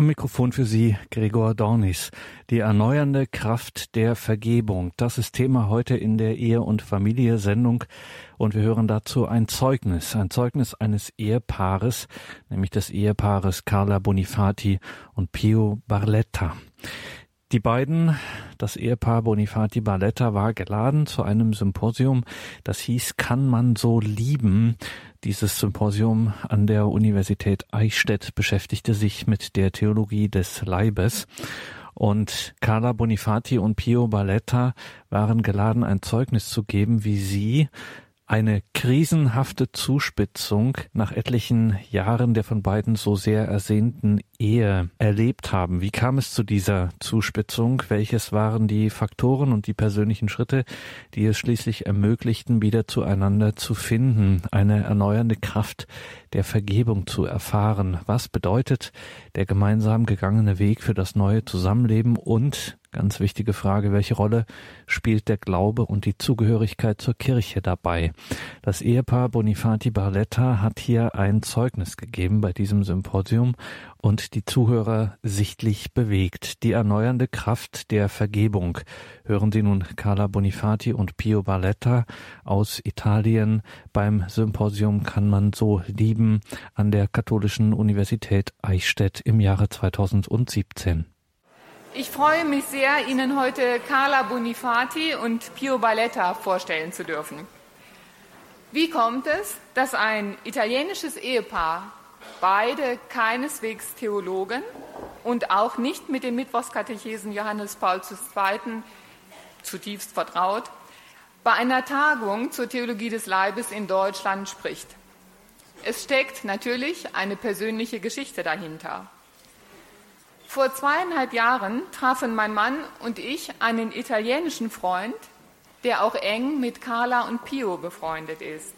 Am Mikrofon für Sie Gregor Dornis. Die erneuernde Kraft der Vergebung. Das ist Thema heute in der Ehe- und Familie-Sendung. Und wir hören dazu ein Zeugnis, ein Zeugnis eines Ehepaares, nämlich des Ehepaares Carla Bonifati und Pio Barletta. Die beiden, das Ehepaar Bonifati Barletta, war geladen zu einem Symposium, das hieß Kann man so lieben? Dieses Symposium an der Universität Eichstätt beschäftigte sich mit der Theologie des Leibes. Und Carla Bonifati und Pio Barletta waren geladen, ein Zeugnis zu geben, wie sie eine krisenhafte Zuspitzung nach etlichen Jahren der von beiden so sehr ersehnten Ehe erlebt haben. Wie kam es zu dieser Zuspitzung? Welches waren die Faktoren und die persönlichen Schritte, die es schließlich ermöglichten, wieder zueinander zu finden, eine erneuernde Kraft der Vergebung zu erfahren? Was bedeutet der gemeinsam gegangene Weg für das neue Zusammenleben und Ganz wichtige Frage, welche Rolle spielt der Glaube und die Zugehörigkeit zur Kirche dabei? Das Ehepaar Bonifati Barletta hat hier ein Zeugnis gegeben bei diesem Symposium und die Zuhörer sichtlich bewegt. Die erneuernde Kraft der Vergebung. Hören Sie nun Carla Bonifati und Pio Barletta aus Italien. Beim Symposium kann man so lieben an der Katholischen Universität Eichstätt im Jahre 2017. Ich freue mich sehr, Ihnen heute Carla Bonifati und Pio Balletta vorstellen zu dürfen. Wie kommt es, dass ein italienisches Ehepaar, beide keineswegs Theologen und auch nicht mit dem Mittwochskatechesen Johannes Paul II. zutiefst vertraut, bei einer Tagung zur Theologie des Leibes in Deutschland spricht? Es steckt natürlich eine persönliche Geschichte dahinter. Vor zweieinhalb Jahren trafen mein Mann und ich einen italienischen Freund, der auch eng mit Carla und Pio befreundet ist.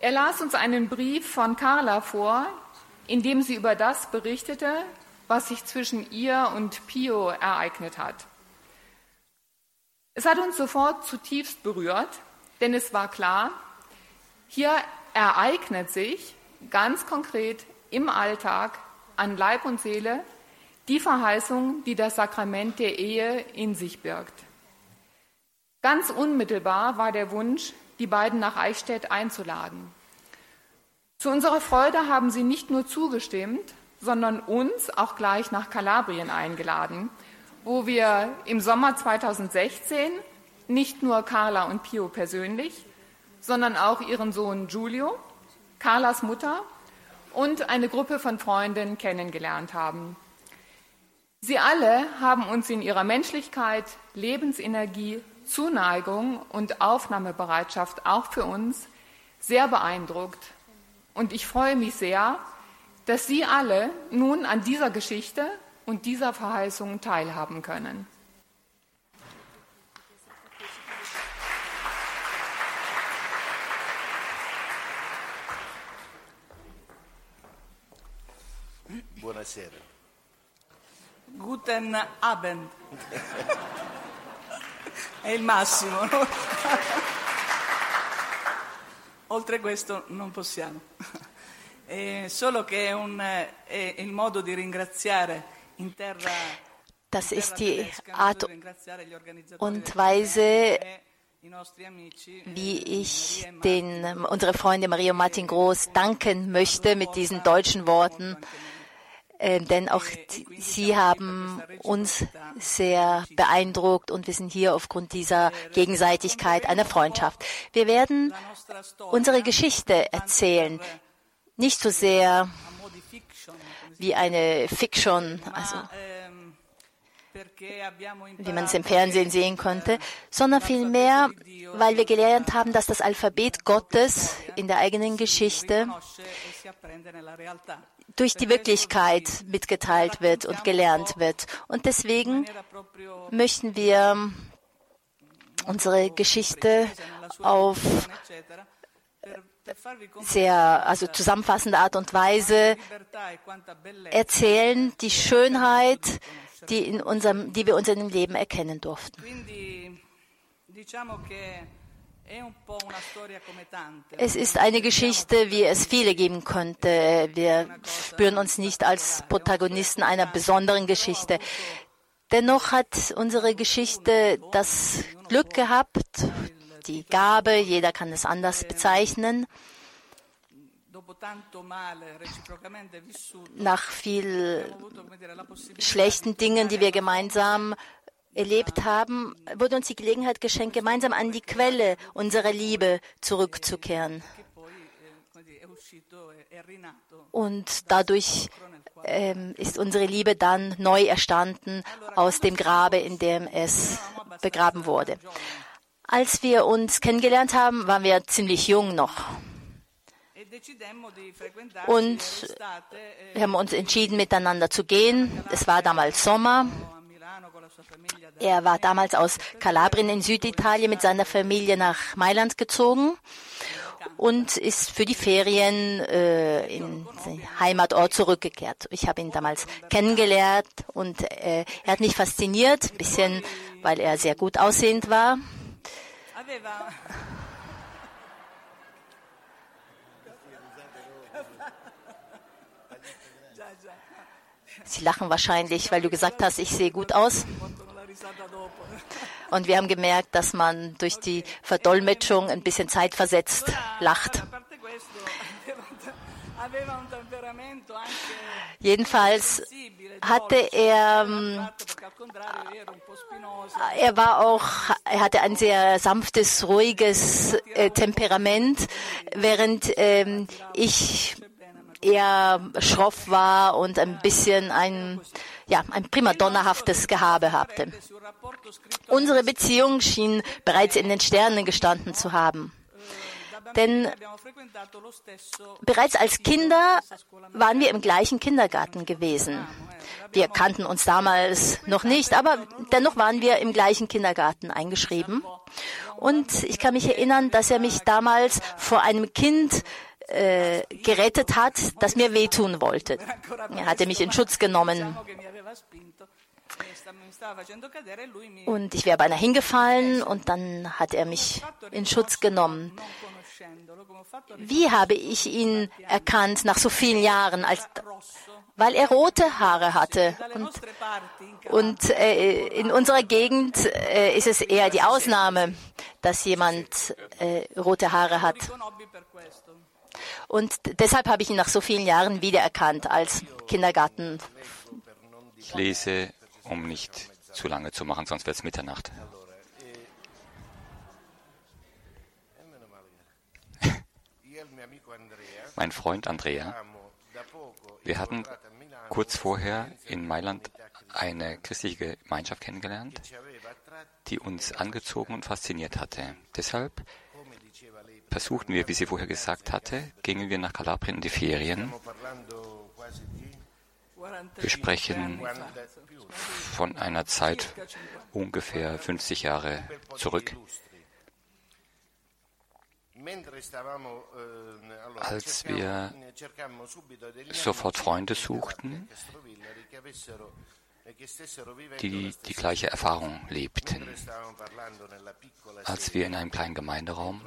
Er las uns einen Brief von Carla vor, in dem sie über das berichtete, was sich zwischen ihr und Pio ereignet hat. Es hat uns sofort zutiefst berührt, denn es war klar, hier ereignet sich ganz konkret im Alltag an Leib und Seele die Verheißung, die das Sakrament der Ehe in sich birgt. Ganz unmittelbar war der Wunsch, die beiden nach Eichstätt einzuladen. Zu unserer Freude haben sie nicht nur zugestimmt, sondern uns auch gleich nach Kalabrien eingeladen, wo wir im Sommer 2016 nicht nur Carla und Pio persönlich, sondern auch ihren Sohn Giulio, Carlas Mutter und eine Gruppe von Freunden kennengelernt haben. Sie alle haben uns in ihrer Menschlichkeit, Lebensenergie, Zuneigung und Aufnahmebereitschaft auch für uns sehr beeindruckt. Und ich freue mich sehr, dass Sie alle nun an dieser Geschichte und dieser Verheißung teilhaben können. Buonasera. Guten Abend. È il massimo, no? Oltre questo non possiamo. È solo che è, un, è il modo di ringraziare in terra. Das ist die Art und Weise, wie ich den, unsere Freunde Maria und Martin Groß danken möchte mit diesen deutschen Worten. Äh, denn auch Sie haben uns sehr beeindruckt und wir sind hier aufgrund dieser Gegenseitigkeit einer Freundschaft. Wir werden unsere Geschichte erzählen, nicht so sehr wie eine Fiction, also wie man es im Fernsehen sehen konnte, sondern vielmehr, weil wir gelernt haben, dass das Alphabet Gottes in der eigenen Geschichte durch die Wirklichkeit mitgeteilt wird und gelernt wird. Und deswegen möchten wir unsere Geschichte auf sehr, also zusammenfassende Art und Weise erzählen, die Schönheit, die, in unserem, die wir in unserem Leben erkennen durften. Es ist eine Geschichte, wie es viele geben könnte. Wir spüren uns nicht als Protagonisten einer besonderen Geschichte. Dennoch hat unsere Geschichte das Glück gehabt, die Gabe, jeder kann es anders bezeichnen, nach viel schlechten Dingen, die wir gemeinsam erlebt haben, wurde uns die Gelegenheit geschenkt, gemeinsam an die Quelle unserer Liebe zurückzukehren. Und dadurch ähm, ist unsere Liebe dann neu erstanden aus dem Grabe, in dem es begraben wurde. Als wir uns kennengelernt haben, waren wir ziemlich jung noch. Und wir haben uns entschieden, miteinander zu gehen. Es war damals Sommer. Er war damals aus Kalabrien in Süditalien mit seiner Familie nach Mailand gezogen und ist für die Ferien äh, in den Heimatort zurückgekehrt. Ich habe ihn damals kennengelernt und äh, er hat mich fasziniert, ein bisschen, weil er sehr gut aussehend war. Sie lachen wahrscheinlich, weil du gesagt hast, ich sehe gut aus. Und wir haben gemerkt, dass man durch die Verdolmetschung ein bisschen zeitversetzt lacht. Jedenfalls hatte er, ähm, er war auch, er hatte ein sehr sanftes, ruhiges äh, Temperament, während ähm, ich eher schroff war und ein bisschen ein, ja, ein primadonnahaftes Gehabe hatte. Unsere Beziehung schien bereits in den Sternen gestanden zu haben. Denn bereits als Kinder waren wir im gleichen Kindergarten gewesen. Wir kannten uns damals noch nicht, aber dennoch waren wir im gleichen Kindergarten eingeschrieben. Und ich kann mich erinnern, dass er mich damals vor einem Kind äh, gerettet hat, das mir wehtun wollte. Er hatte mich in Schutz genommen. Und ich wäre beinahe hingefallen und dann hat er mich in Schutz genommen. Wie habe ich ihn erkannt nach so vielen Jahren? Als, weil er rote Haare hatte. Und, und äh, in unserer Gegend äh, ist es eher die Ausnahme, dass jemand äh, rote Haare hat. Und deshalb habe ich ihn nach so vielen Jahren wiedererkannt als Kindergarten. Ich lese, um nicht zu lange zu machen, sonst wird es Mitternacht. mein Freund Andrea, wir hatten kurz vorher in Mailand eine christliche Gemeinschaft kennengelernt, die uns angezogen und fasziniert hatte. Deshalb versuchten wir, wie sie vorher gesagt hatte, gingen wir nach Kalabrien in die Ferien. Wir sprechen von einer Zeit ungefähr 50 Jahre zurück. Als wir sofort Freunde suchten, die die gleiche Erfahrung lebten. Als wir in einem kleinen Gemeinderaum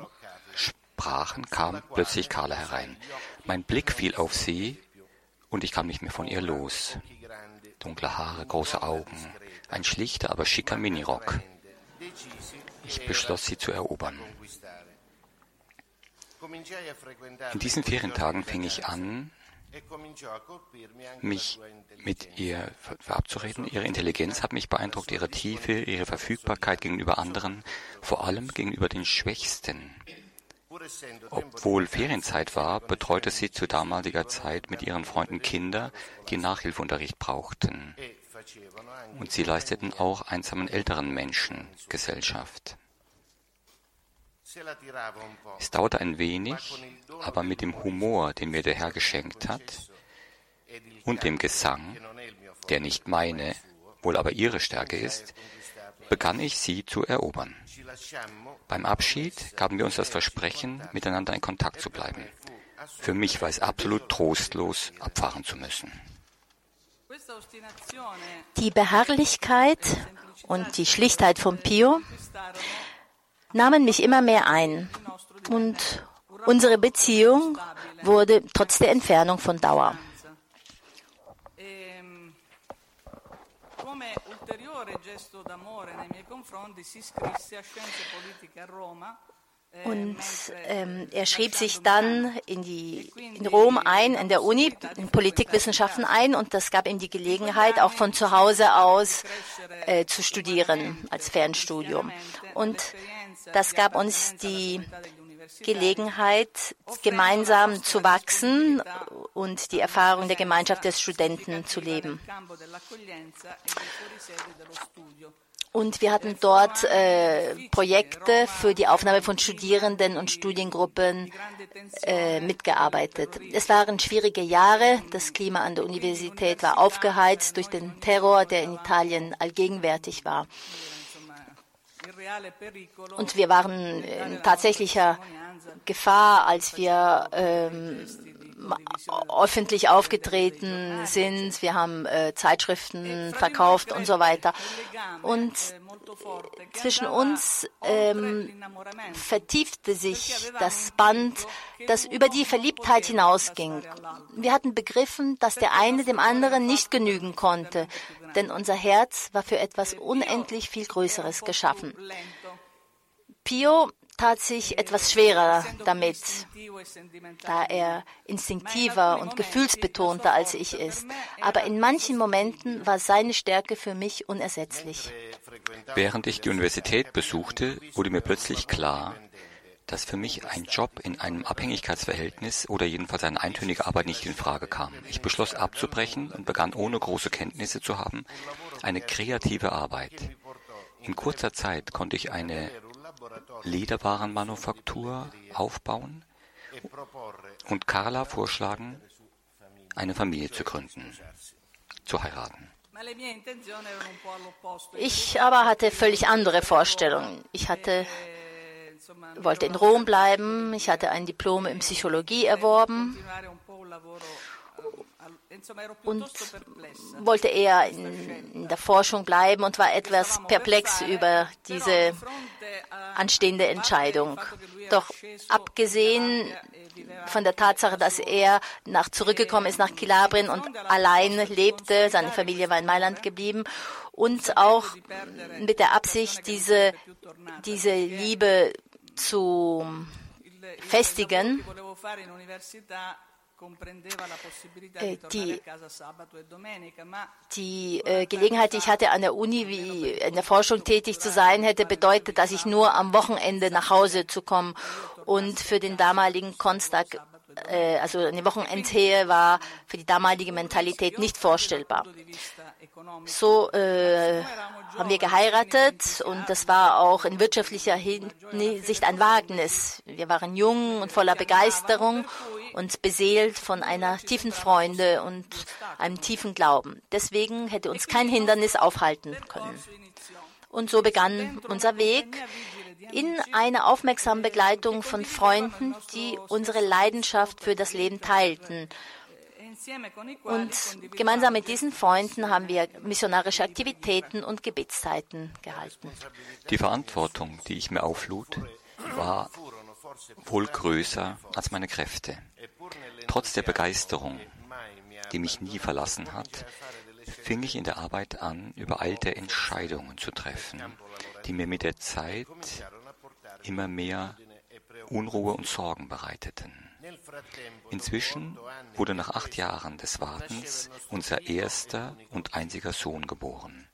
sprachen, kam plötzlich Carla herein. Mein Blick fiel auf sie und ich kam nicht mehr von ihr los. Dunkle Haare, große Augen, ein schlichter, aber schicker Minirock. Ich beschloss, sie zu erobern. In diesen Ferientagen fing ich an, mich mit ihr verabzureden. Ihre Intelligenz hat mich beeindruckt, ihre Tiefe, ihre Verfügbarkeit gegenüber anderen, vor allem gegenüber den Schwächsten. Obwohl Ferienzeit war, betreute sie zu damaliger Zeit mit ihren Freunden Kinder, die Nachhilfeunterricht brauchten. Und sie leisteten auch einsamen älteren Menschen Gesellschaft. Es dauerte ein wenig, aber mit dem Humor, den mir der Herr geschenkt hat, und dem Gesang, der nicht meine, wohl aber ihre Stärke ist, begann ich sie zu erobern. Beim Abschied gaben wir uns das Versprechen, miteinander in Kontakt zu bleiben. Für mich war es absolut trostlos, abfahren zu müssen. Die Beharrlichkeit und die Schlichtheit von Pio nahmen mich immer mehr ein und unsere Beziehung wurde trotz der Entfernung von Dauer. Roma und ähm, er schrieb sich dann in, die, in Rom ein, in der Uni, in Politikwissenschaften ein und das gab ihm die Gelegenheit, auch von zu Hause aus äh, zu studieren als Fernstudium. Und das gab uns die Gelegenheit, gemeinsam zu wachsen und die Erfahrung der Gemeinschaft der Studenten zu leben. Und wir hatten dort äh, Projekte für die Aufnahme von Studierenden und Studiengruppen äh, mitgearbeitet. Es waren schwierige Jahre. Das Klima an der Universität war aufgeheizt durch den Terror, der in Italien allgegenwärtig war. Und wir waren in tatsächlicher Gefahr, als wir ähm, öffentlich aufgetreten sind. Wir haben äh, Zeitschriften verkauft und so weiter. Und zwischen uns ähm, vertiefte sich das Band, das über die Verliebtheit hinausging. Wir hatten begriffen, dass der eine dem anderen nicht genügen konnte, denn unser Herz war für etwas unendlich viel Größeres geschaffen. Pio tat sich etwas schwerer damit, da er instinktiver und gefühlsbetonter als ich ist. Aber in manchen Momenten war seine Stärke für mich unersetzlich. Während ich die Universität besuchte, wurde mir plötzlich klar, dass für mich ein Job in einem Abhängigkeitsverhältnis oder jedenfalls eine eintönige Arbeit nicht in Frage kam. Ich beschloss abzubrechen und begann ohne große Kenntnisse zu haben eine kreative Arbeit. In kurzer Zeit konnte ich eine Lederwarenmanufaktur aufbauen und Carla vorschlagen, eine Familie zu gründen, zu heiraten. Ich aber hatte völlig andere Vorstellungen. Ich hatte, wollte in Rom bleiben, ich hatte ein Diplom in Psychologie erworben. Und wollte eher in, der Forschung bleiben und war etwas perplex über diese anstehende Entscheidung. Doch abgesehen von der Tatsache, dass er nach zurückgekommen ist nach Kilabrien und allein lebte, seine Familie war in Mailand geblieben und auch mit der Absicht, diese, diese Liebe zu festigen, äh, die, die äh, Gelegenheit, die ich hatte, an der Uni wie in der Forschung tätig zu sein, hätte bedeutet, dass ich nur am Wochenende nach Hause zu kommen. Und für den damaligen Konstag, äh, also eine Wochenendhehe, war für die damalige Mentalität nicht vorstellbar. So äh, haben wir geheiratet und das war auch in wirtschaftlicher Hinsicht ein Wagnis. Wir waren jung und voller Begeisterung und beseelt von einer tiefen Freude und einem tiefen Glauben. Deswegen hätte uns kein Hindernis aufhalten können. Und so begann unser Weg in einer aufmerksamen Begleitung von Freunden, die unsere Leidenschaft für das Leben teilten. Und gemeinsam mit diesen Freunden haben wir missionarische Aktivitäten und Gebetszeiten gehalten. Die Verantwortung, die ich mir auflud, war wohl größer als meine Kräfte. Trotz der Begeisterung, die mich nie verlassen hat, fing ich in der Arbeit an, übereilte Entscheidungen zu treffen, die mir mit der Zeit immer mehr Unruhe und Sorgen bereiteten. Inzwischen wurde nach acht Jahren des Wartens unser erster und einziger Sohn geboren.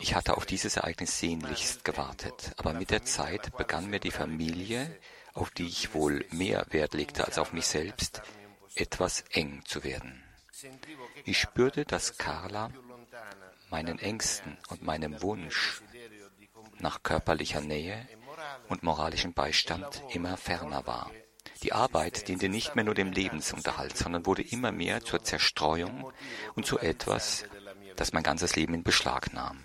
Ich hatte auf dieses Ereignis sehnlichst gewartet, aber mit der Zeit begann mir die Familie, auf die ich wohl mehr Wert legte als auf mich selbst, etwas eng zu werden. Ich spürte, dass Carla meinen Ängsten und meinem Wunsch nach körperlicher Nähe und moralischem Beistand immer ferner war. Die Arbeit diente nicht mehr nur dem Lebensunterhalt, sondern wurde immer mehr zur Zerstreuung und zu etwas, das mein ganzes Leben in Beschlag nahm.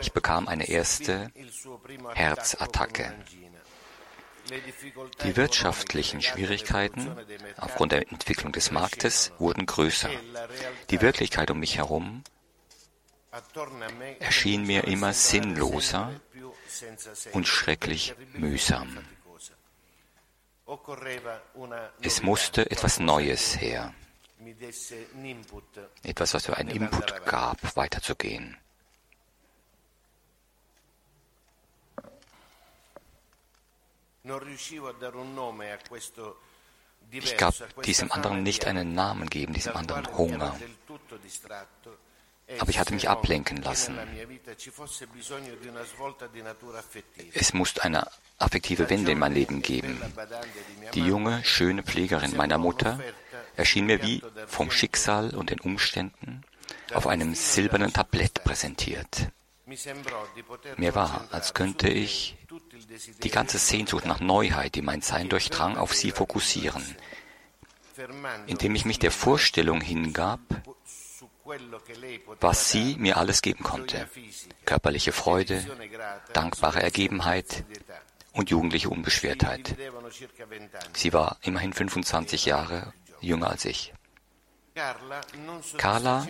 Ich bekam eine erste Herzattacke. Die wirtschaftlichen Schwierigkeiten aufgrund der Entwicklung des Marktes wurden größer. Die Wirklichkeit um mich herum erschien mir immer sinnloser und schrecklich mühsam. Es musste etwas Neues her, etwas, was mir einen Input gab, weiterzugehen. Ich gab diesem anderen nicht einen Namen geben, diesem anderen Hunger. Aber ich hatte mich ablenken lassen. Es musste eine affektive Wende in mein Leben geben. Die junge, schöne Pflegerin meiner Mutter erschien mir wie vom Schicksal und den Umständen auf einem silbernen Tablett präsentiert. Mir war, als könnte ich die ganze Sehnsucht nach Neuheit, die mein Sein durchdrang, auf sie fokussieren, indem ich mich der Vorstellung hingab, was sie mir alles geben konnte. Körperliche Freude, dankbare Ergebenheit und jugendliche Unbeschwertheit. Sie war immerhin 25 Jahre jünger als ich. Carla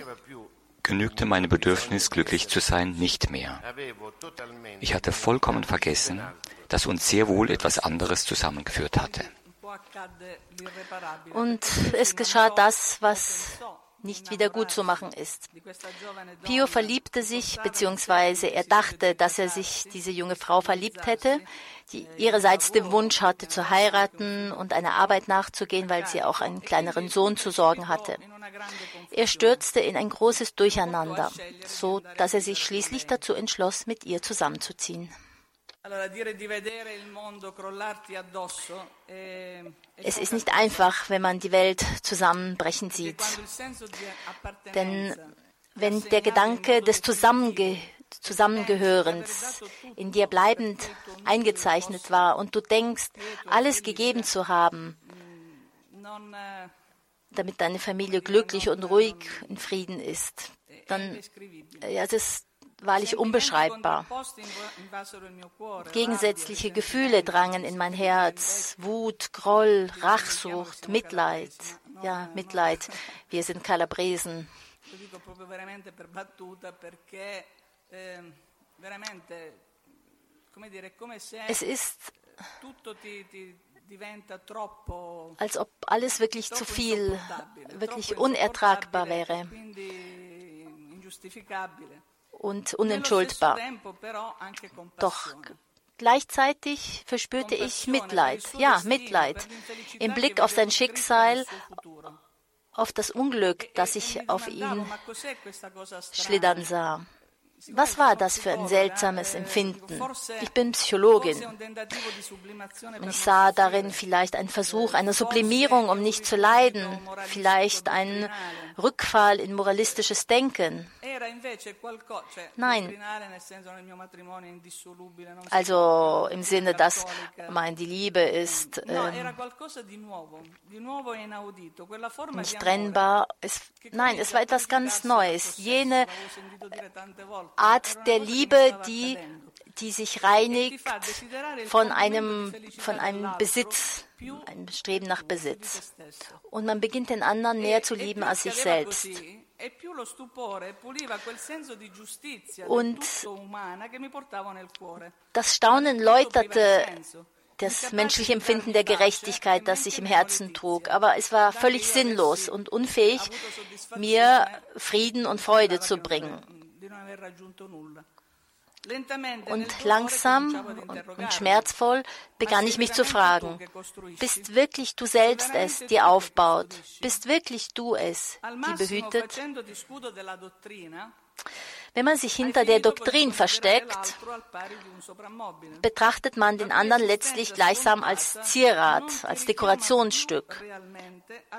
genügte meine Bedürfnis, glücklich zu sein, nicht mehr. Ich hatte vollkommen vergessen, dass uns sehr wohl etwas anderes zusammengeführt hatte. Und es geschah das, was nicht wieder gut zu machen ist. Pio verliebte sich, beziehungsweise er dachte, dass er sich diese junge Frau verliebt hätte, die ihrerseits den Wunsch hatte zu heiraten und einer Arbeit nachzugehen, weil sie auch einen kleineren Sohn zu sorgen hatte. Er stürzte in ein großes Durcheinander, so dass er sich schließlich dazu entschloss, mit ihr zusammenzuziehen. Es ist nicht einfach, wenn man die Welt zusammenbrechen sieht. Denn wenn der Gedanke des Zusammenge Zusammengehörens in dir bleibend eingezeichnet war und du denkst, alles gegeben zu haben, damit deine Familie glücklich und ruhig in Frieden ist, dann ja, das wahrlich unbeschreibbar. Gegensätzliche Gefühle drangen in mein Herz. Wut, Groll, Rachsucht, Mitleid. Ja, Mitleid. Wir sind Kalabresen. Es ist, als ob alles wirklich zu viel, wirklich unertragbar wäre und unentschuldbar. Doch gleichzeitig verspürte ich Mitleid, ja, Mitleid, im Blick auf sein Schicksal, auf das Unglück, das ich auf ihn schlittern sah. Was war das für ein seltsames Empfinden? Ich bin Psychologin. Und ich sah darin vielleicht einen Versuch einer Sublimierung, um nicht zu leiden, vielleicht einen Rückfall in moralistisches Denken. Nein. Also im Sinne, dass mein, die Liebe ist ähm, nicht trennbar. Es, nein, es war etwas ganz Neues. Jene Art der Liebe, die, die sich reinigt von einem, von einem Besitz, einem Streben nach Besitz. Und man beginnt den anderen näher zu lieben als sich selbst. Und das Staunen läuterte das menschliche Empfinden der Gerechtigkeit, das sich im Herzen trug. Aber es war völlig sinnlos und unfähig, mir Frieden und Freude zu bringen. Und langsam und schmerzvoll begann ich mich zu fragen, bist wirklich du selbst es, die aufbaut? Bist wirklich du es, die behütet? Wenn man sich hinter der Doktrin versteckt, betrachtet man den anderen letztlich gleichsam als Zierat, als Dekorationsstück.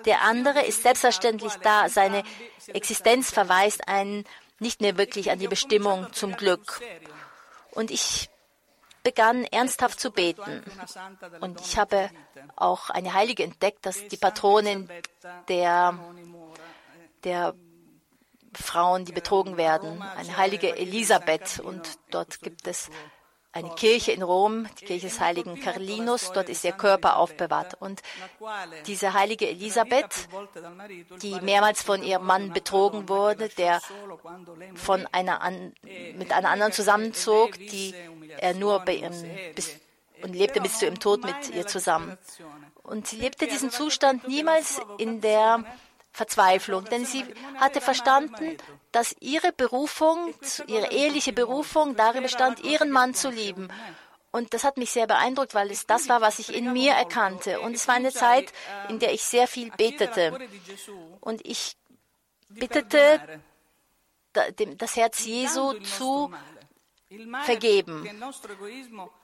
Der andere ist selbstverständlich da, seine Existenz verweist einen nicht mehr wirklich an die Bestimmung zum Glück. Und ich begann ernsthaft zu beten. Und ich habe auch eine Heilige entdeckt, dass die Patronin der, der Frauen, die betrogen werden, eine heilige Elisabeth. Und dort gibt es eine Kirche in Rom, die Kirche des heiligen Carlinus, dort ist ihr Körper aufbewahrt. Und diese heilige Elisabeth, die mehrmals von ihrem Mann betrogen wurde, der von einer an, mit einer anderen zusammenzog, die er nur bei ihrem, bis, und lebte bis zu ihrem Tod mit ihr zusammen. Und sie lebte diesen Zustand niemals in der Verzweiflung, denn sie hatte verstanden, dass ihre Berufung, ihre eheliche Berufung darin bestand, ihren Mann zu lieben. Und das hat mich sehr beeindruckt, weil es das war, was ich in mir erkannte. Und es war eine Zeit, in der ich sehr viel betete. Und ich bittete, das Herz Jesu zu vergeben.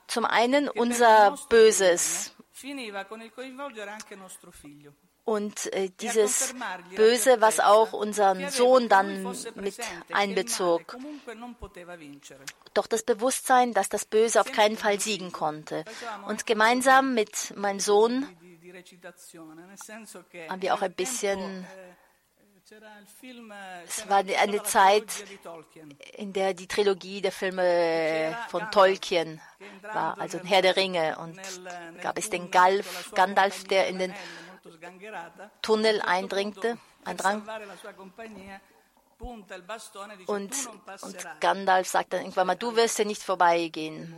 Zum einen unser Böses und äh, dieses Böse, was auch unseren Sohn dann mit einbezog. Doch das Bewusstsein, dass das Böse auf keinen Fall siegen konnte. Und gemeinsam mit meinem Sohn haben wir auch ein bisschen es war eine Zeit, in der die Trilogie der Filme von Tolkien war, also Herr der Ringe. Und gab es den Galf, Gandalf, der in den Tunnel eindringte, eindrang. Und, und Gandalf sagt dann irgendwann mal, du wirst ja nicht vorbeigehen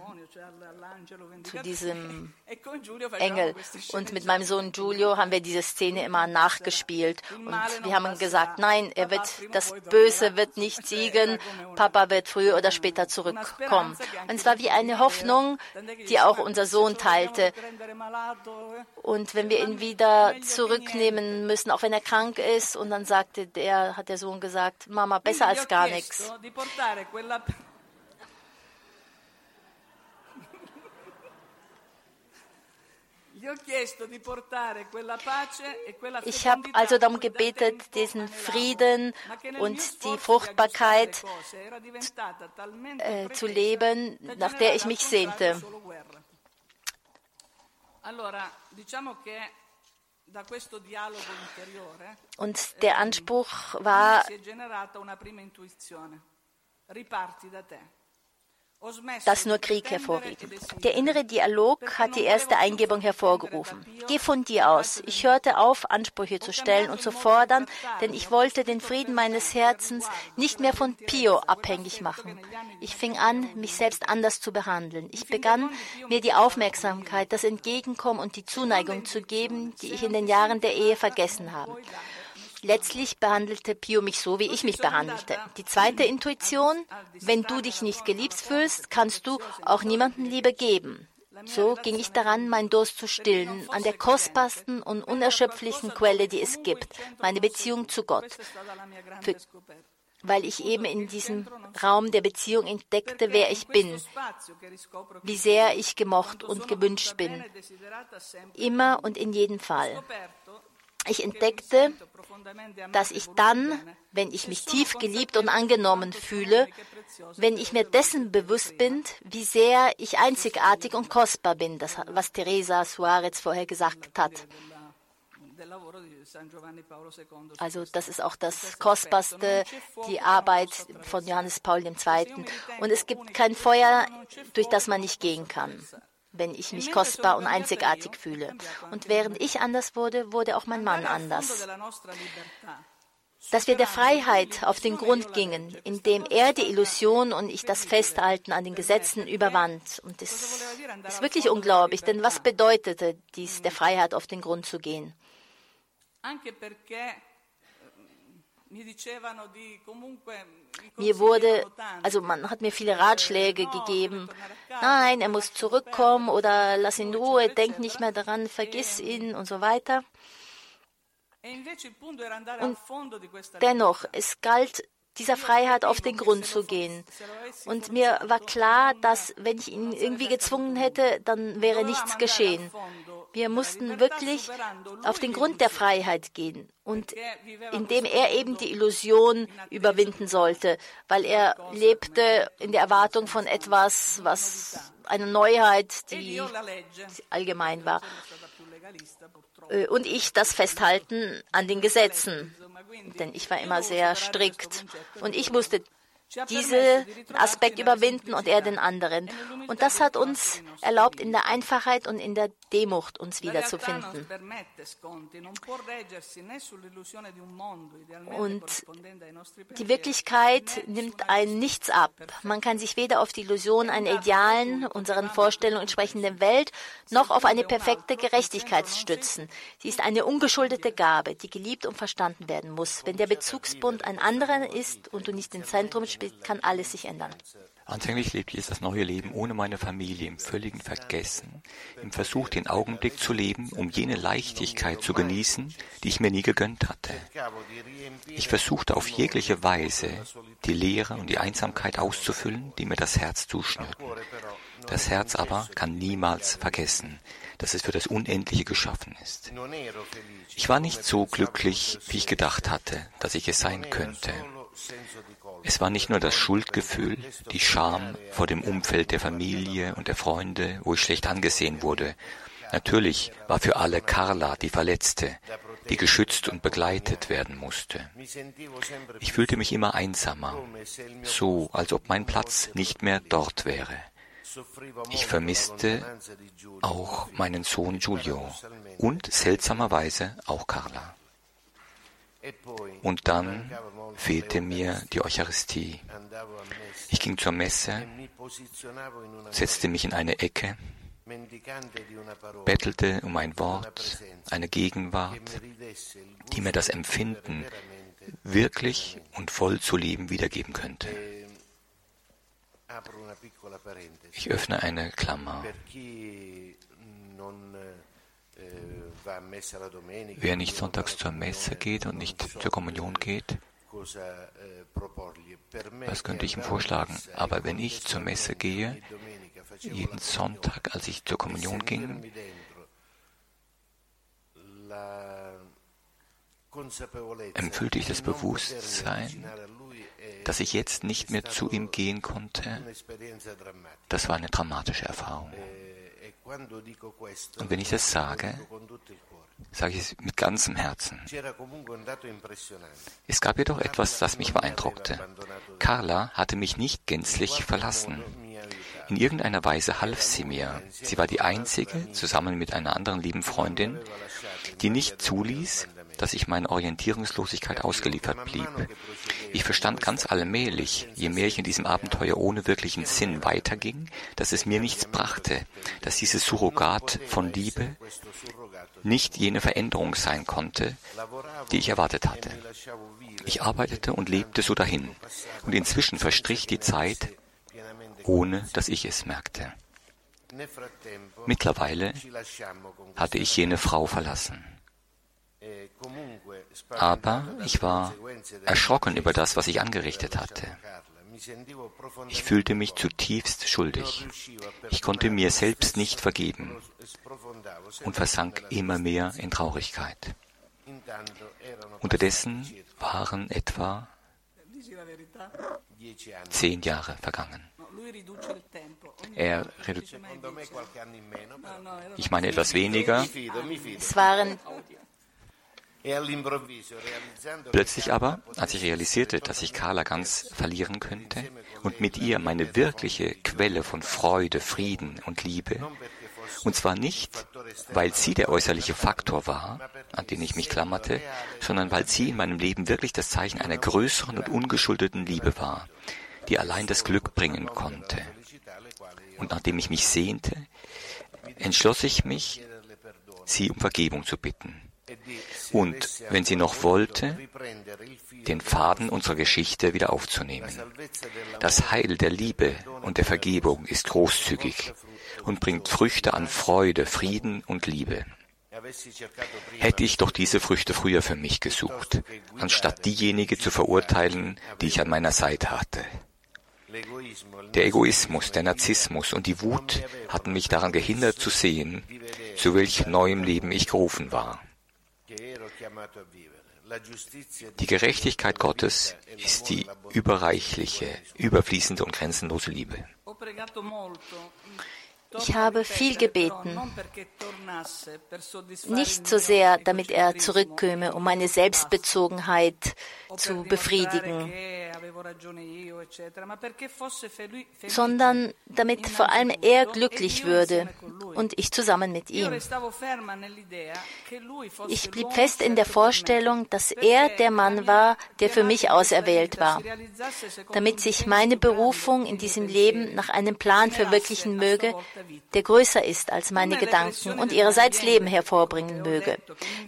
zu diesem Engel. Und mit meinem Sohn Giulio haben wir diese Szene immer nachgespielt. Und wir haben gesagt, nein, er wird, das Böse wird nicht siegen, Papa wird früher oder später zurückkommen. Und es war wie eine Hoffnung, die auch unser Sohn teilte. Und wenn wir ihn wieder zurücknehmen müssen, auch wenn er krank ist, und dann sagte der, hat der Sohn gesagt, Mama, besser als gar nichts. Ich habe also darum gebetet, diesen Frieden und die Fruchtbarkeit äh, zu leben, nach der ich mich sehnte. Und der Anspruch war, das nur Krieg hervorrief. Der innere Dialog hat die erste Eingebung hervorgerufen. Geh von dir aus. Ich hörte auf, Ansprüche zu stellen und zu fordern, denn ich wollte den Frieden meines Herzens nicht mehr von Pio abhängig machen. Ich fing an, mich selbst anders zu behandeln. Ich begann, mir die Aufmerksamkeit, das Entgegenkommen und die Zuneigung zu geben, die ich in den Jahren der Ehe vergessen habe. Letztlich behandelte Pio mich so, wie ich mich behandelte. Die zweite Intuition, wenn du dich nicht geliebt fühlst, kannst du auch niemandem Liebe geben. So ging ich daran, meinen Durst zu stillen, an der kostbarsten und unerschöpflichen Quelle, die es gibt, meine Beziehung zu Gott. Für, weil ich eben in diesem Raum der Beziehung entdeckte, wer ich bin, wie sehr ich gemocht und gewünscht bin, immer und in jedem Fall. Ich entdeckte, dass ich dann, wenn ich mich tief geliebt und angenommen fühle, wenn ich mir dessen bewusst bin, wie sehr ich einzigartig und kostbar bin, das, was Teresa Suarez vorher gesagt hat. Also das ist auch das Kostbarste, die Arbeit von Johannes Paul II. Und es gibt kein Feuer, durch das man nicht gehen kann wenn ich mich kostbar und einzigartig fühle. Und während ich anders wurde, wurde auch mein Mann anders. Dass wir der Freiheit auf den Grund gingen, indem er die Illusion und ich das Festhalten an den Gesetzen überwand. Und das ist wirklich unglaublich, denn was bedeutete dies, der Freiheit auf den Grund zu gehen? Mir wurde, also man hat mir viele Ratschläge gegeben. Nein, er muss zurückkommen oder lass ihn in Ruhe, denk nicht mehr daran, vergiss ihn und so weiter. Und dennoch, es galt, dieser Freiheit auf den Grund zu gehen. Und mir war klar, dass wenn ich ihn irgendwie gezwungen hätte, dann wäre nichts geschehen. Wir mussten wirklich auf den Grund der Freiheit gehen und indem er eben die Illusion überwinden sollte, weil er lebte in der Erwartung von etwas, was eine Neuheit, die allgemein war. Äh, und ich das Festhalten an den Gesetzen, denn ich war immer sehr strikt. Und ich musste diesen Aspekt überwinden und er den anderen. Und das hat uns erlaubt, in der Einfachheit und in der Demut uns wiederzufinden. Und die Wirklichkeit nimmt einen nichts ab. Man kann sich weder auf die Illusion einer idealen, unseren Vorstellungen entsprechenden Welt, noch auf eine perfekte Gerechtigkeit stützen. Sie ist eine ungeschuldete Gabe, die geliebt und verstanden werden muss. Wenn der Bezugspunkt ein anderer ist und du nicht im Zentrum spielst, kann alles sich ändern. Anfänglich lebte ich das neue Leben ohne meine Familie im völligen Vergessen, im Versuch, den Augenblick zu leben, um jene Leichtigkeit zu genießen, die ich mir nie gegönnt hatte. Ich versuchte auf jegliche Weise, die Leere und die Einsamkeit auszufüllen, die mir das Herz zuschnürten. Das Herz aber kann niemals vergessen, dass es für das Unendliche geschaffen ist. Ich war nicht so glücklich, wie ich gedacht hatte, dass ich es sein könnte. Es war nicht nur das Schuldgefühl, die Scham vor dem Umfeld der Familie und der Freunde, wo ich schlecht angesehen wurde. Natürlich war für alle Carla die Verletzte, die geschützt und begleitet werden musste. Ich fühlte mich immer einsamer, so als ob mein Platz nicht mehr dort wäre. Ich vermisste auch meinen Sohn Giulio und seltsamerweise auch Carla. Und dann fehlte mir die Eucharistie. Ich ging zur Messe, setzte mich in eine Ecke, bettelte um ein Wort, eine Gegenwart, die mir das Empfinden, wirklich und voll zu leben, wiedergeben könnte. Ich öffne eine Klammer. Wer nicht sonntags zur Messe geht und nicht zur Kommunion geht, was könnte ich ihm vorschlagen? Aber wenn ich zur Messe gehe, jeden Sonntag, als ich zur Kommunion ging, empfühlte ich das Bewusstsein, dass ich jetzt nicht mehr zu ihm gehen konnte. Das war eine dramatische Erfahrung. Und wenn ich das sage, sage ich es mit ganzem Herzen. Es gab jedoch etwas, das mich beeindruckte. Carla hatte mich nicht gänzlich verlassen. In irgendeiner Weise half sie mir. Sie war die einzige, zusammen mit einer anderen lieben Freundin, die nicht zuließ, dass ich meiner Orientierungslosigkeit ausgeliefert blieb. Ich verstand ganz allmählich, je mehr ich in diesem Abenteuer ohne wirklichen Sinn weiterging, dass es mir nichts brachte, dass dieses Surrogat von Liebe nicht jene Veränderung sein konnte, die ich erwartet hatte. Ich arbeitete und lebte so dahin, und inzwischen verstrich die Zeit, ohne dass ich es merkte. Mittlerweile hatte ich jene Frau verlassen. Aber ich war erschrocken über das, was ich angerichtet hatte. Ich fühlte mich zutiefst schuldig. Ich konnte mir selbst nicht vergeben und versank immer mehr in Traurigkeit. Unterdessen waren etwa zehn Jahre vergangen. Er ich meine etwas weniger. Es waren Plötzlich aber, als ich realisierte, dass ich Carla ganz verlieren könnte und mit ihr meine wirkliche Quelle von Freude, Frieden und Liebe, und zwar nicht, weil sie der äußerliche Faktor war, an den ich mich klammerte, sondern weil sie in meinem Leben wirklich das Zeichen einer größeren und ungeschuldeten Liebe war, die allein das Glück bringen konnte. Und nachdem ich mich sehnte, entschloss ich mich, sie um Vergebung zu bitten und, wenn sie noch wollte, den Faden unserer Geschichte wieder aufzunehmen. Das Heil der Liebe und der Vergebung ist großzügig und bringt Früchte an Freude, Frieden und Liebe. Hätte ich doch diese Früchte früher für mich gesucht, anstatt diejenige zu verurteilen, die ich an meiner Seite hatte. Der Egoismus, der Narzissmus und die Wut hatten mich daran gehindert zu sehen, zu welch neuem Leben ich gerufen war. Die Gerechtigkeit Gottes ist die überreichliche, überfließende und grenzenlose Liebe. Ich habe viel gebeten, nicht so sehr, damit er zurückkäme, um meine Selbstbezogenheit zu befriedigen, sondern damit vor allem er glücklich würde und ich zusammen mit ihm. Ich blieb fest in der Vorstellung, dass er der Mann war, der für mich auserwählt war, damit sich meine Berufung in diesem Leben nach einem Plan verwirklichen möge, der größer ist als meine Gedanken und ihrerseits Leben hervorbringen möge.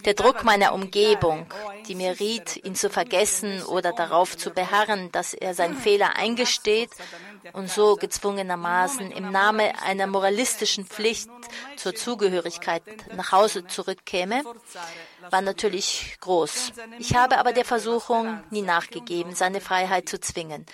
Der Druck meiner Umgebung, die mir riet, ihn zu vergessen oder darauf zu beharren, dass er seinen Fehler eingesteht und so gezwungenermaßen im Namen einer moralistischen Pflicht zur Zugehörigkeit nach Hause zurückkäme, war natürlich groß. Ich habe aber der Versuchung nie nachgegeben, seine Freiheit zu zwingen.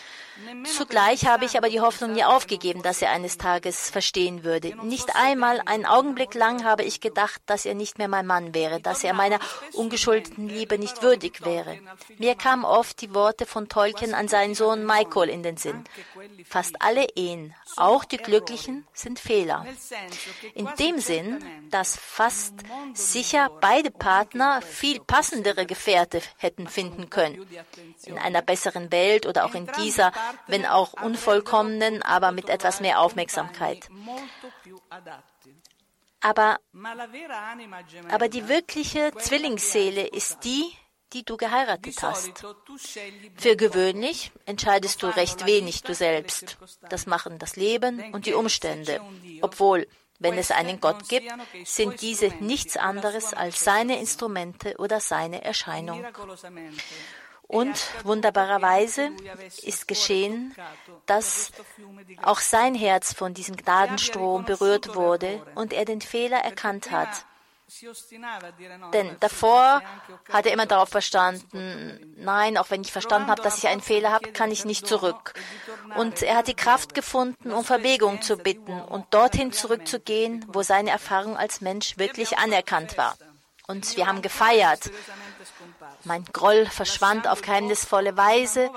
Zugleich habe ich aber die Hoffnung nie aufgegeben, dass er eines Tages verstehen würde. Nicht einmal einen Augenblick lang habe ich gedacht, dass er nicht mehr mein Mann wäre, dass er meiner ungeschuldeten Liebe nicht würdig wäre. Mir kamen oft die Worte von Tolkien an seinen Sohn Michael in den Sinn. Fast alle Ehen, auch die glücklichen, sind Fehler. In dem Sinn, dass fast sicher beide Partner viel passendere Gefährte hätten finden können. In einer besseren Welt oder auch in dieser, wenn auch unvollkommenen, aber mit etwas mehr Aufmerksamkeit. Aber, aber die wirkliche Zwillingsseele ist die, die du geheiratet hast. Für gewöhnlich entscheidest du recht wenig du selbst. Das machen das Leben und die Umstände. Obwohl, wenn es einen Gott gibt, sind diese nichts anderes als seine Instrumente oder seine Erscheinung. Und wunderbarerweise ist geschehen, dass auch sein Herz von diesem Gnadenstrom berührt wurde und er den Fehler erkannt hat. Denn davor hat er immer darauf verstanden, nein, auch wenn ich verstanden habe, dass ich einen Fehler habe, kann ich nicht zurück. Und er hat die Kraft gefunden, um Verbegung zu bitten und dorthin zurückzugehen, wo seine Erfahrung als Mensch wirklich anerkannt war. Und wir haben gefeiert. Mein Groll verschwand auf geheimnisvolle Weise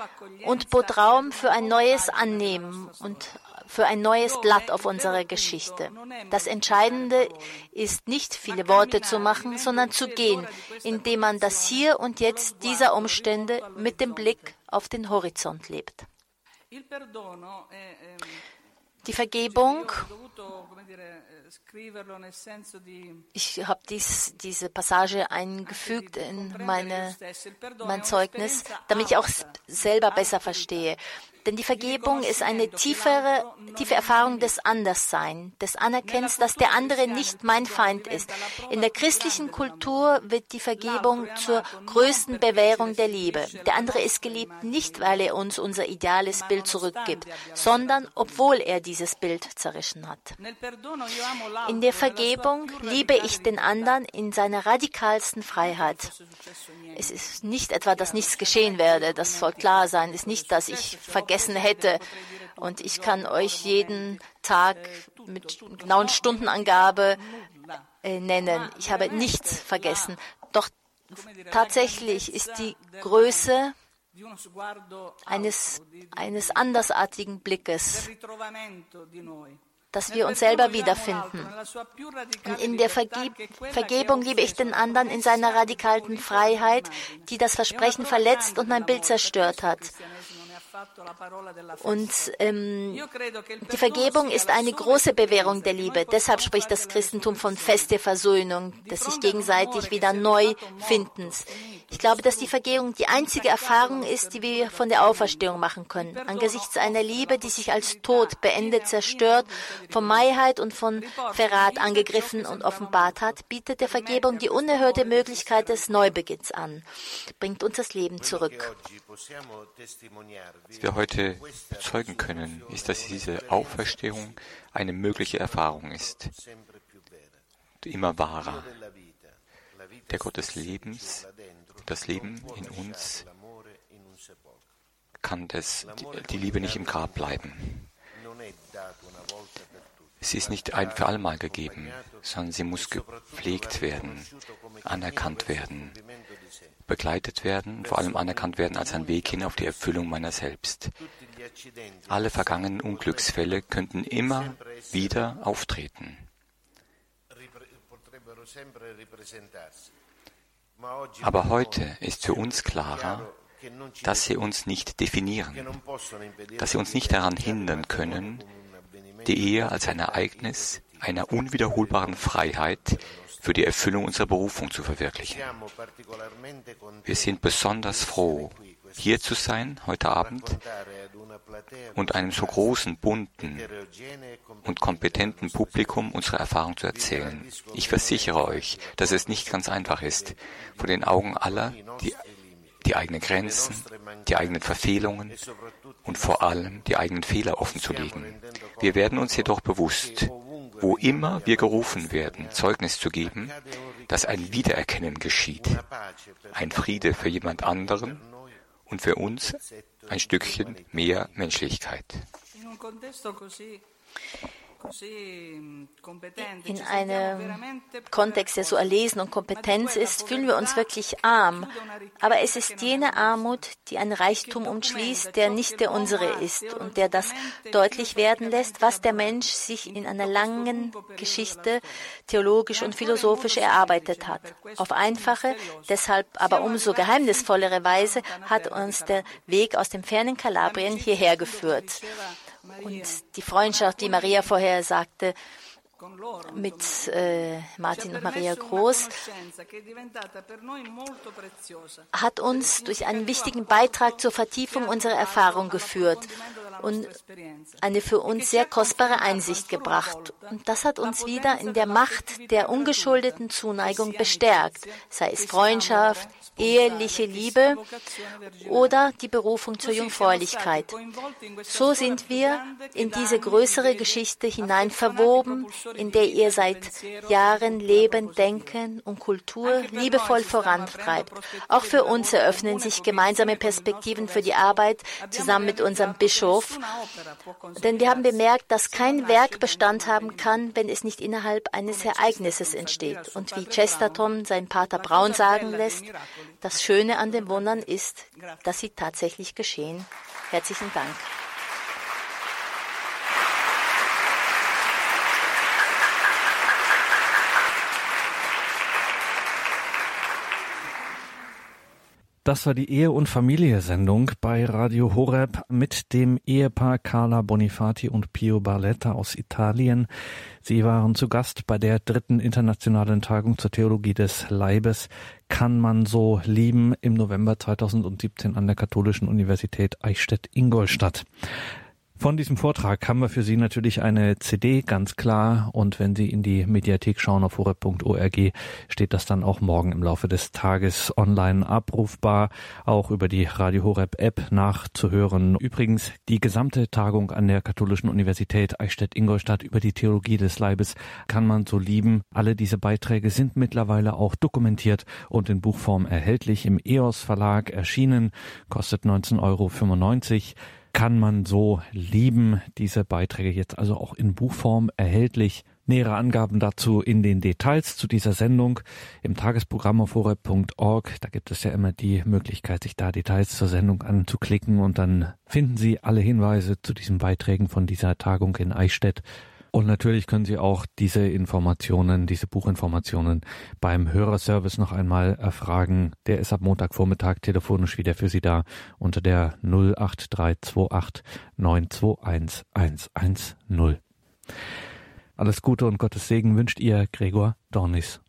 und bot Raum für ein neues Annehmen. und für ein neues Blatt auf unserer Geschichte. Das Entscheidende ist nicht viele Worte zu machen, sondern zu gehen, indem man das Hier und Jetzt dieser Umstände mit dem Blick auf den Horizont lebt. Die Vergebung ich habe dies, diese Passage eingefügt in meine, mein Zeugnis, damit ich auch selber besser verstehe. Denn die Vergebung ist eine tiefere, tiefe Erfahrung des Anderssein, des Anerkennens, dass der andere nicht mein Feind ist. In der christlichen Kultur wird die Vergebung zur größten Bewährung der Liebe. Der andere ist geliebt nicht, weil er uns unser ideales Bild zurückgibt, sondern obwohl er dieses Bild zerrissen hat. In der Vergebung liebe ich den anderen in seiner radikalsten Freiheit. Es ist nicht etwa, dass nichts geschehen werde, das soll klar sein, es ist nicht, dass ich vergesse, vergessen hätte. Und ich kann euch jeden Tag mit genauen Stundenangabe äh, nennen. Ich habe nichts vergessen. Doch tatsächlich ist die Größe eines, eines andersartigen Blickes, dass wir uns selber wiederfinden. In der Vergeb Vergebung liebe ich den anderen in seiner radikalen Freiheit, die das Versprechen verletzt und mein Bild zerstört hat. Und ähm, die Vergebung ist eine große Bewährung der Liebe. Deshalb spricht das Christentum von feste Versöhnung, des sich gegenseitig wieder neu findens. Ich glaube, dass die Vergebung die einzige Erfahrung ist, die wir von der Auferstehung machen können. Angesichts einer Liebe, die sich als Tod beendet, zerstört, von Maiheit und von Verrat angegriffen und offenbart hat, bietet der Vergebung die unerhörte Möglichkeit des Neubeginns an, bringt uns das Leben zurück. Was wir heute bezeugen können, ist, dass diese Auferstehung eine mögliche Erfahrung ist. Immer wahrer. Der Gott des Lebens, das Leben in uns kann das, die Liebe nicht im Grab bleiben. Sie ist nicht ein für allemal gegeben, sondern sie muss gepflegt werden, anerkannt werden, begleitet werden, vor allem anerkannt werden als ein Weg hin auf die Erfüllung meiner selbst. Alle vergangenen Unglücksfälle könnten immer wieder auftreten. Aber heute ist für uns klarer, dass sie uns nicht definieren, dass sie uns nicht daran hindern können, die Ehe als ein Ereignis einer unwiederholbaren Freiheit für die Erfüllung unserer Berufung zu verwirklichen. Wir sind besonders froh, hier zu sein heute Abend und einem so großen, bunten und kompetenten Publikum unsere Erfahrung zu erzählen. Ich versichere euch, dass es nicht ganz einfach ist, vor den Augen aller die, die eigenen Grenzen, die eigenen Verfehlungen und vor allem die eigenen Fehler offenzulegen. Wir werden uns jedoch bewusst, wo immer wir gerufen werden, Zeugnis zu geben, dass ein Wiedererkennen geschieht, ein Friede für jemand anderen und für uns ein Stückchen mehr Menschlichkeit. In einem Kontext, der so erlesen und Kompetenz ist, fühlen wir uns wirklich arm. Aber es ist jene Armut, die einen Reichtum umschließt, der nicht der unsere ist und der das deutlich werden lässt, was der Mensch sich in einer langen Geschichte theologisch und philosophisch erarbeitet hat. Auf einfache, deshalb aber umso geheimnisvollere Weise hat uns der Weg aus dem fernen Kalabrien hierher geführt. Und die Freundschaft, die Maria vorher sagte, mit äh, Martin und Maria Groß hat uns durch einen wichtigen Beitrag zur Vertiefung unserer Erfahrung geführt und eine für uns sehr kostbare Einsicht gebracht. Und das hat uns wieder in der Macht der ungeschuldeten Zuneigung bestärkt, sei es Freundschaft, eheliche Liebe oder die Berufung zur Jungfräulichkeit. So sind wir in diese größere Geschichte hinein verwoben, in der ihr seit Jahren Leben, Denken und Kultur liebevoll vorantreibt. Auch für uns eröffnen sich gemeinsame Perspektiven für die Arbeit zusammen mit unserem Bischof. Denn wir haben bemerkt, dass kein Werk Bestand haben kann, wenn es nicht innerhalb eines Ereignisses entsteht. Und wie Chesterton sein Pater Braun sagen lässt, das Schöne an den Wundern ist, dass sie tatsächlich geschehen. Herzlichen Dank. Das war die Ehe- und Familie-Sendung bei Radio Horeb mit dem Ehepaar Carla Bonifati und Pio Barletta aus Italien. Sie waren zu Gast bei der dritten internationalen Tagung zur Theologie des Leibes. Kann man so lieben im November 2017 an der Katholischen Universität Eichstätt-Ingolstadt. Von diesem Vortrag haben wir für Sie natürlich eine CD, ganz klar. Und wenn Sie in die Mediathek schauen auf horeb.org, steht das dann auch morgen im Laufe des Tages online abrufbar, auch über die Radio Horeb App nachzuhören. Übrigens, die gesamte Tagung an der Katholischen Universität Eichstätt-Ingolstadt über die Theologie des Leibes kann man so lieben. Alle diese Beiträge sind mittlerweile auch dokumentiert und in Buchform erhältlich im EOS Verlag erschienen, kostet 19,95 Euro kann man so lieben. Diese Beiträge jetzt also auch in Buchform erhältlich. Nähere Angaben dazu in den Details zu dieser Sendung im Tagesprogramm auf horeb.org. Da gibt es ja immer die Möglichkeit, sich da Details zur Sendung anzuklicken und dann finden Sie alle Hinweise zu diesen Beiträgen von dieser Tagung in Eichstätt und natürlich können Sie auch diese Informationen, diese Buchinformationen beim Hörerservice noch einmal erfragen. Der ist ab Montagvormittag telefonisch wieder für Sie da unter der 08328 921 110. Alles Gute und Gottes Segen wünscht Ihr Gregor Dornis.